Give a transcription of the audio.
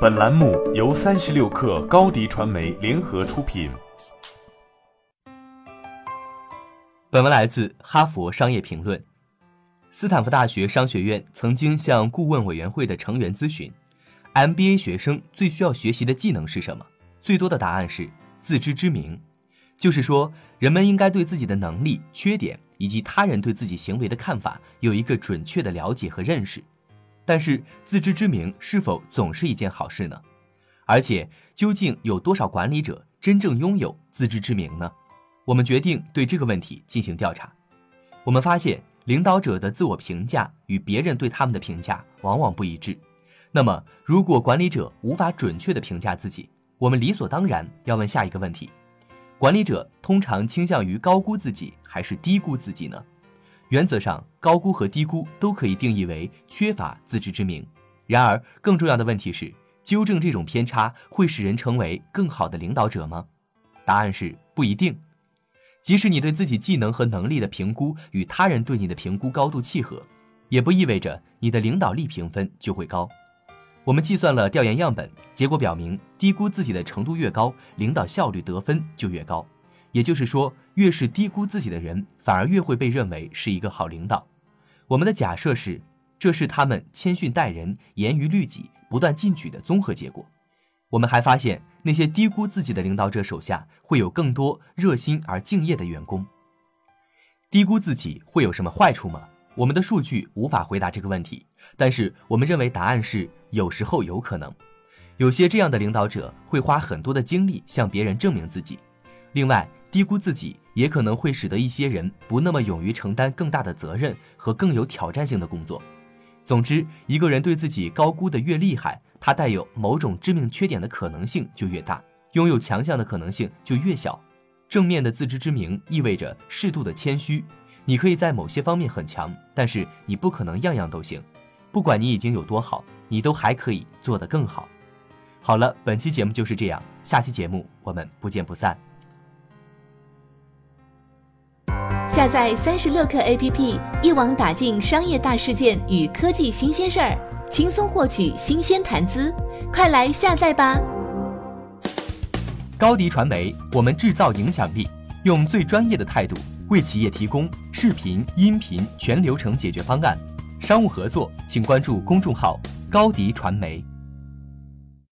本栏目由三十六氪高低传媒联合出品。本文来自《哈佛商业评论》。斯坦福大学商学院曾经向顾问委员会的成员咨询：MBA 学生最需要学习的技能是什么？最多的答案是自知之明，就是说，人们应该对自己的能力、缺点以及他人对自己行为的看法有一个准确的了解和认识。但是，自知之明是否总是一件好事呢？而且，究竟有多少管理者真正拥有自知之明呢？我们决定对这个问题进行调查。我们发现，领导者的自我评价与别人对他们的评价往往不一致。那么，如果管理者无法准确地评价自己，我们理所当然要问下一个问题：管理者通常倾向于高估自己还是低估自己呢？原则上，高估和低估都可以定义为缺乏自知之明。然而，更重要的问题是，纠正这种偏差会使人成为更好的领导者吗？答案是不一定。即使你对自己技能和能力的评估与他人对你的评估高度契合，也不意味着你的领导力评分就会高。我们计算了调研样本，结果表明，低估自己的程度越高，领导效率得分就越高。也就是说，越是低估自己的人，反而越会被认为是一个好领导。我们的假设是，这是他们谦逊待人、严于律己、不断进取的综合结果。我们还发现，那些低估自己的领导者手下会有更多热心而敬业的员工。低估自己会有什么坏处吗？我们的数据无法回答这个问题，但是我们认为答案是有时候有可能。有些这样的领导者会花很多的精力向别人证明自己。另外，低估自己也可能会使得一些人不那么勇于承担更大的责任和更有挑战性的工作。总之，一个人对自己高估的越厉害，他带有某种致命缺点的可能性就越大，拥有强项的可能性就越小。正面的自知之明意味着适度的谦虚。你可以在某些方面很强，但是你不可能样样都行。不管你已经有多好，你都还可以做得更好。好了，本期节目就是这样，下期节目我们不见不散。下载三十六课 APP，一网打尽商业大事件与科技新鲜事儿，轻松获取新鲜谈资。快来下载吧！高迪传媒，我们制造影响力，用最专业的态度为企业提供视频、音频全流程解决方案。商务合作，请关注公众号高迪传媒。